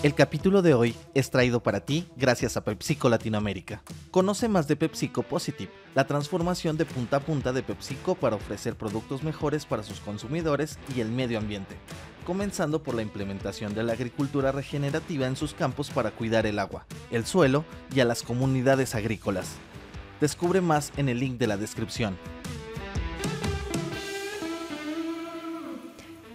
El capítulo de hoy es traído para ti gracias a PepsiCo Latinoamérica. Conoce más de PepsiCo Positive, la transformación de punta a punta de PepsiCo para ofrecer productos mejores para sus consumidores y el medio ambiente, comenzando por la implementación de la agricultura regenerativa en sus campos para cuidar el agua, el suelo y a las comunidades agrícolas. Descubre más en el link de la descripción.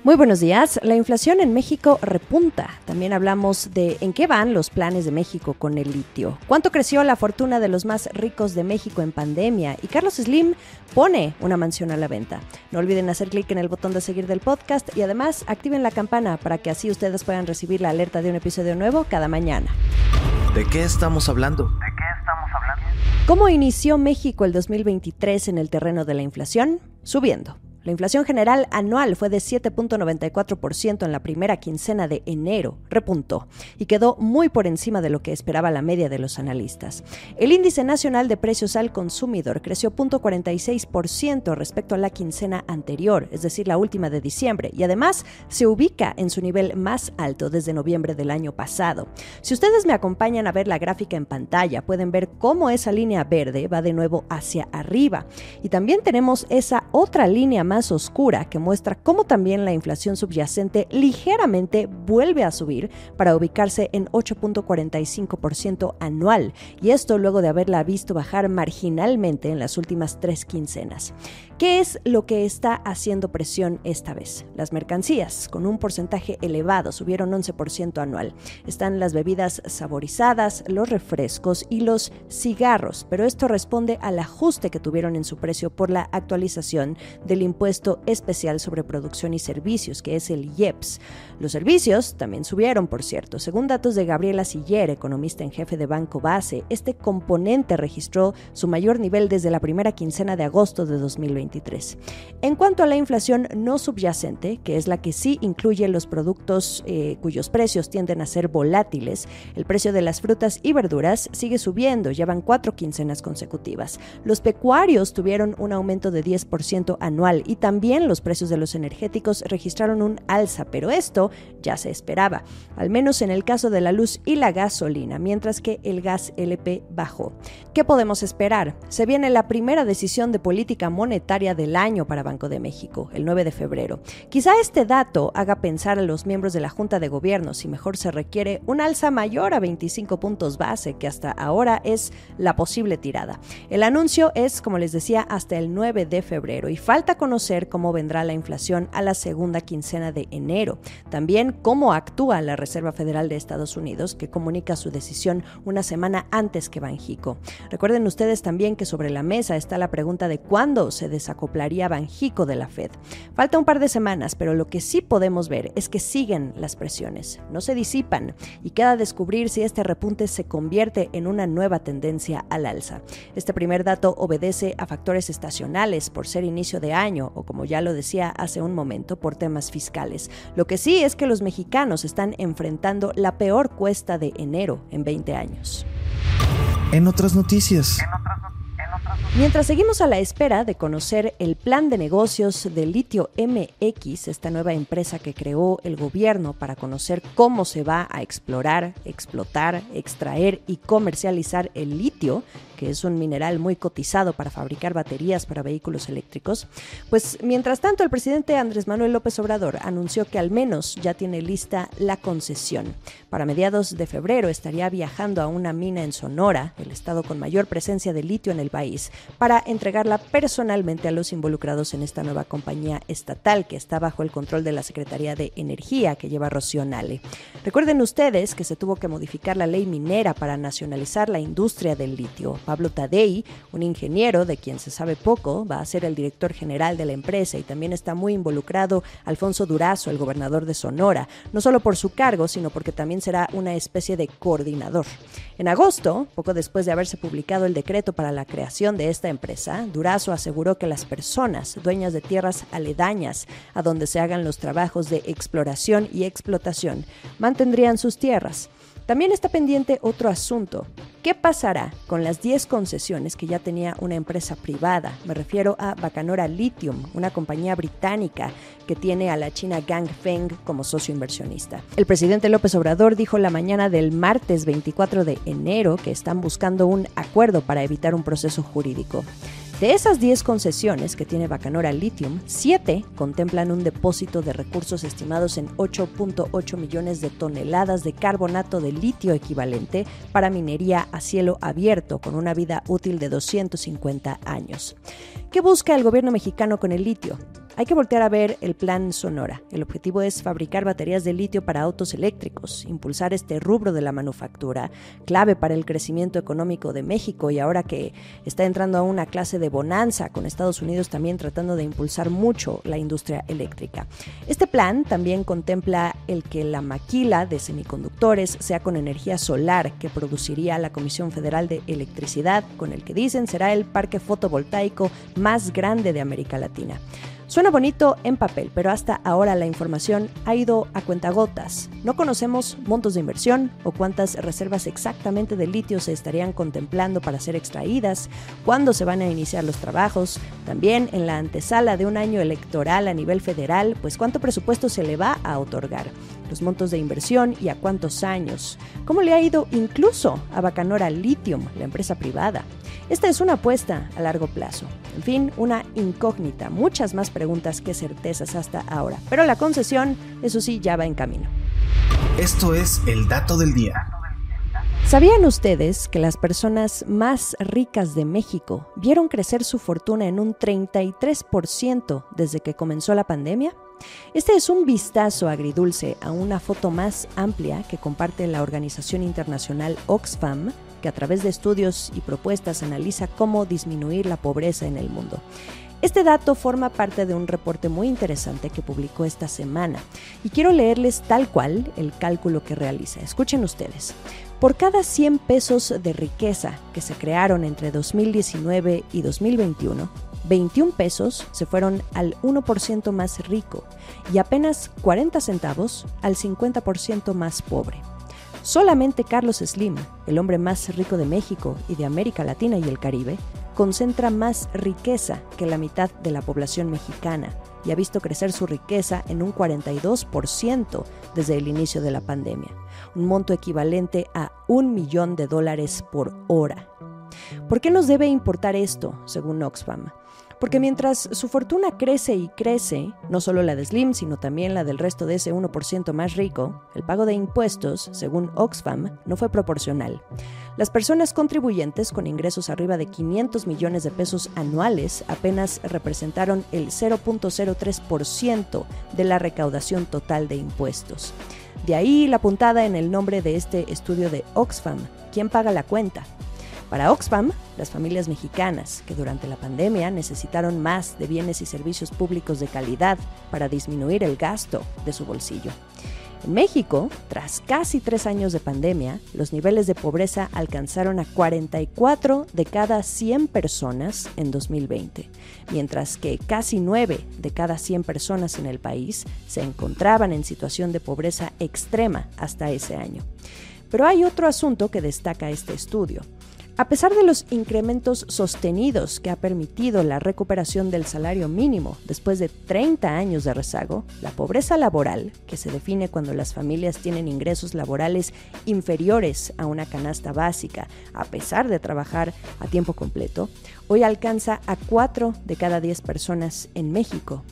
Muy buenos días. La inflación en México repunta. También hablamos de en qué van los planes de México con el litio. ¿Cuánto creció la fortuna de los más ricos de México en pandemia? Y Carlos Slim pone una mansión a la venta. No olviden hacer clic en el botón de seguir del podcast y además activen la campana para que así ustedes puedan recibir la alerta de un episodio nuevo cada mañana. ¿De qué estamos hablando? ¿De qué estamos hablando? ¿Cómo inició México el 2023 en el terreno de la inflación? Subiendo. La inflación general anual fue de 7.94% en la primera quincena de enero, repuntó, y quedó muy por encima de lo que esperaba la media de los analistas. El índice nacional de precios al consumidor creció 0.46% respecto a la quincena anterior, es decir, la última de diciembre, y además se ubica en su nivel más alto desde noviembre del año pasado. Si ustedes me acompañan a ver la gráfica en pantalla, pueden ver cómo esa línea verde va de nuevo hacia arriba. Y también tenemos esa otra línea más más oscura que muestra cómo también la inflación subyacente ligeramente vuelve a subir para ubicarse en 8.45% anual, y esto luego de haberla visto bajar marginalmente en las últimas tres quincenas. ¿Qué es lo que está haciendo presión esta vez? Las mercancías, con un porcentaje elevado, subieron 11% anual. Están las bebidas saborizadas, los refrescos y los cigarros, pero esto responde al ajuste que tuvieron en su precio por la actualización del impuesto especial sobre producción y servicios, que es el IEPS. Los servicios también subieron, por cierto. Según datos de Gabriela Siller, economista en jefe de Banco Base, este componente registró su mayor nivel desde la primera quincena de agosto de 2020. En cuanto a la inflación no subyacente, que es la que sí incluye los productos eh, cuyos precios tienden a ser volátiles, el precio de las frutas y verduras sigue subiendo, llevan cuatro quincenas consecutivas. Los pecuarios tuvieron un aumento de 10% anual y también los precios de los energéticos registraron un alza, pero esto ya se esperaba, al menos en el caso de la luz y la gasolina, mientras que el gas LP bajó. ¿Qué podemos esperar? Se viene la primera decisión de política monetaria del año para Banco de México, el 9 de febrero. Quizá este dato haga pensar a los miembros de la Junta de Gobierno si mejor se requiere un alza mayor a 25 puntos base, que hasta ahora es la posible tirada. El anuncio es, como les decía, hasta el 9 de febrero y falta conocer cómo vendrá la inflación a la segunda quincena de enero. También cómo actúa la Reserva Federal de Estados Unidos, que comunica su decisión una semana antes que Banjico. Recuerden ustedes también que sobre la mesa está la pregunta de cuándo se desacoplaría Banjico de la Fed. Falta un par de semanas, pero lo que sí podemos ver es que siguen las presiones, no se disipan y queda descubrir si este repunte se convierte en una nueva tendencia al alza. Este primer dato obedece a factores estacionales por ser inicio de año o como ya lo decía hace un momento por temas fiscales. Lo que sí es que los mexicanos están enfrentando la peor cuesta de enero en 20 años. En otras noticias. Mientras seguimos a la espera de conocer el plan de negocios de Litio MX, esta nueva empresa que creó el gobierno para conocer cómo se va a explorar, explotar, extraer y comercializar el litio, es un mineral muy cotizado para fabricar baterías para vehículos eléctricos, pues mientras tanto el presidente Andrés Manuel López Obrador anunció que al menos ya tiene lista la concesión. Para mediados de febrero estaría viajando a una mina en Sonora, el estado con mayor presencia de litio en el país, para entregarla personalmente a los involucrados en esta nueva compañía estatal que está bajo el control de la Secretaría de Energía que lleva Rocío Nale. Recuerden ustedes que se tuvo que modificar la ley minera para nacionalizar la industria del litio. Pablo Tadei, un ingeniero de quien se sabe poco, va a ser el director general de la empresa y también está muy involucrado Alfonso Durazo, el gobernador de Sonora, no solo por su cargo, sino porque también será una especie de coordinador. En agosto, poco después de haberse publicado el decreto para la creación de esta empresa, Durazo aseguró que las personas dueñas de tierras aledañas a donde se hagan los trabajos de exploración y explotación mantendrían sus tierras. También está pendiente otro asunto, ¿Qué pasará con las 10 concesiones que ya tenía una empresa privada? Me refiero a Bacanora Lithium, una compañía británica que tiene a la China Gang Feng como socio inversionista. El presidente López Obrador dijo la mañana del martes 24 de enero que están buscando un acuerdo para evitar un proceso jurídico. De esas 10 concesiones que tiene Bacanora Lithium, 7 contemplan un depósito de recursos estimados en 8.8 millones de toneladas de carbonato de litio equivalente para minería a cielo abierto con una vida útil de 250 años. ¿Qué busca el gobierno mexicano con el litio? Hay que voltear a ver el plan Sonora. El objetivo es fabricar baterías de litio para autos eléctricos, impulsar este rubro de la manufactura, clave para el crecimiento económico de México y ahora que está entrando a una clase de bonanza con Estados Unidos también tratando de impulsar mucho la industria eléctrica. Este plan también contempla el que la maquila de semiconductores sea con energía solar que produciría la Comisión Federal de Electricidad, con el que dicen será el parque fotovoltaico más grande de América Latina. Suena bonito en papel, pero hasta ahora la información ha ido a cuentagotas. No conocemos montos de inversión o cuántas reservas exactamente de litio se estarían contemplando para ser extraídas, cuándo se van a iniciar los trabajos, también en la antesala de un año electoral a nivel federal, pues cuánto presupuesto se le va a otorgar, los montos de inversión y a cuántos años, cómo le ha ido incluso a Bacanora Lithium, la empresa privada. Esta es una apuesta a largo plazo. En fin, una incógnita, muchas más preguntas que certezas hasta ahora. Pero la concesión, eso sí, ya va en camino. Esto es el dato del día. ¿Sabían ustedes que las personas más ricas de México vieron crecer su fortuna en un 33% desde que comenzó la pandemia? Este es un vistazo agridulce a una foto más amplia que comparte la organización internacional Oxfam que a través de estudios y propuestas analiza cómo disminuir la pobreza en el mundo. Este dato forma parte de un reporte muy interesante que publicó esta semana y quiero leerles tal cual el cálculo que realiza. Escuchen ustedes. Por cada 100 pesos de riqueza que se crearon entre 2019 y 2021, 21 pesos se fueron al 1% más rico y apenas 40 centavos al 50% más pobre. Solamente Carlos Slim, el hombre más rico de México y de América Latina y el Caribe, concentra más riqueza que la mitad de la población mexicana y ha visto crecer su riqueza en un 42% desde el inicio de la pandemia, un monto equivalente a un millón de dólares por hora. ¿Por qué nos debe importar esto, según Oxfam? Porque mientras su fortuna crece y crece, no solo la de Slim, sino también la del resto de ese 1% más rico, el pago de impuestos, según Oxfam, no fue proporcional. Las personas contribuyentes con ingresos arriba de 500 millones de pesos anuales apenas representaron el 0.03% de la recaudación total de impuestos. De ahí la puntada en el nombre de este estudio de Oxfam, ¿quién paga la cuenta? Para Oxfam, las familias mexicanas que durante la pandemia necesitaron más de bienes y servicios públicos de calidad para disminuir el gasto de su bolsillo. En México, tras casi tres años de pandemia, los niveles de pobreza alcanzaron a 44 de cada 100 personas en 2020, mientras que casi 9 de cada 100 personas en el país se encontraban en situación de pobreza extrema hasta ese año. Pero hay otro asunto que destaca este estudio. A pesar de los incrementos sostenidos que ha permitido la recuperación del salario mínimo después de 30 años de rezago, la pobreza laboral, que se define cuando las familias tienen ingresos laborales inferiores a una canasta básica, a pesar de trabajar a tiempo completo, hoy alcanza a 4 de cada 10 personas en México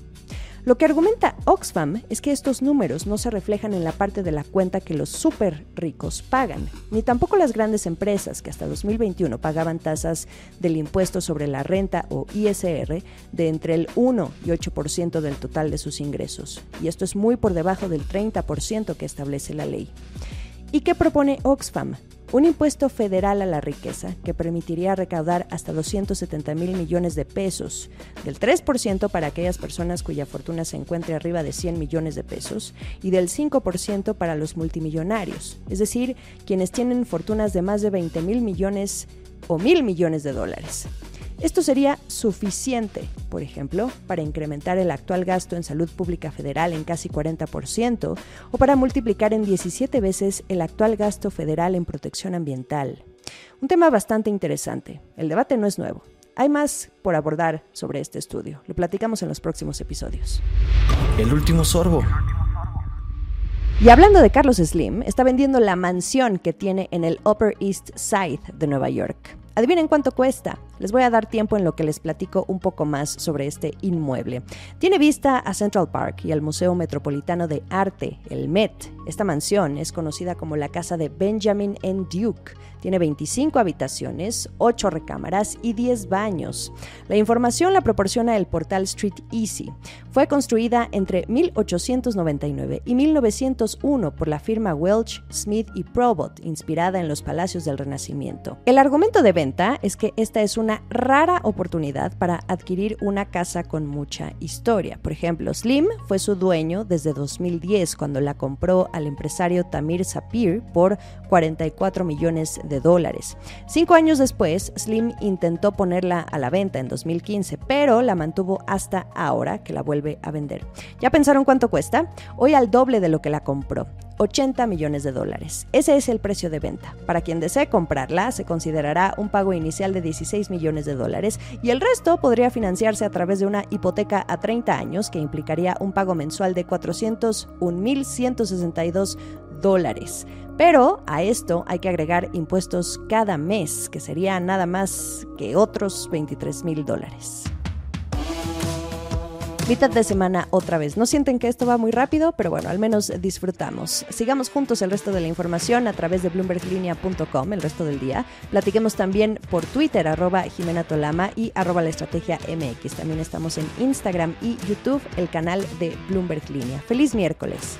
lo que argumenta Oxfam es que estos números no se reflejan en la parte de la cuenta que los súper ricos pagan, ni tampoco las grandes empresas que hasta 2021 pagaban tasas del impuesto sobre la renta o ISR de entre el 1 y 8% del total de sus ingresos, y esto es muy por debajo del 30% que establece la ley. ¿Y qué propone Oxfam? un impuesto federal a la riqueza que permitiría recaudar hasta 270 mil millones de pesos, del 3% para aquellas personas cuya fortuna se encuentre arriba de 100 millones de pesos y del 5% para los multimillonarios, es decir, quienes tienen fortunas de más de 20 mil millones o mil millones de dólares. Esto sería suficiente, por ejemplo, para incrementar el actual gasto en salud pública federal en casi 40% o para multiplicar en 17 veces el actual gasto federal en protección ambiental. Un tema bastante interesante. El debate no es nuevo. Hay más por abordar sobre este estudio. Lo platicamos en los próximos episodios. El último sorbo. Y hablando de Carlos Slim, está vendiendo la mansión que tiene en el Upper East Side de Nueva York. Adivinen cuánto cuesta. Les voy a dar tiempo en lo que les platico un poco más sobre este inmueble. Tiene vista a Central Park y al Museo Metropolitano de Arte, el Met. Esta mansión es conocida como la casa de Benjamin N. Duke. Tiene 25 habitaciones, 8 recámaras y 10 baños. La información la proporciona el portal Street Easy. Fue construida entre 1899 y 1901 por la firma Welch, Smith y Probot, inspirada en los palacios del Renacimiento. El argumento de venta es que esta es una rara oportunidad para adquirir una casa con mucha historia. Por ejemplo, Slim fue su dueño desde 2010 cuando la compró al empresario Tamir Sapir por 44 millones de dólares. Cinco años después, Slim intentó ponerla a la venta en 2015, pero la mantuvo hasta ahora que la vuelve a vender. ¿Ya pensaron cuánto cuesta? Hoy al doble de lo que la compró. 80 millones de dólares. Ese es el precio de venta. Para quien desee comprarla, se considerará un pago inicial de 16 millones de dólares y el resto podría financiarse a través de una hipoteca a 30 años que implicaría un pago mensual de 401.162 dólares. Pero a esto hay que agregar impuestos cada mes, que sería nada más que otros 23 mil dólares. Mitad de semana otra vez. No sienten que esto va muy rápido, pero bueno, al menos disfrutamos. Sigamos juntos el resto de la información a través de bloomberglinea.com el resto del día. Platiquemos también por Twitter, arroba Jimena Tolama y arroba la estrategia MX. También estamos en Instagram y YouTube, el canal de Bloomberg Línea. Feliz miércoles.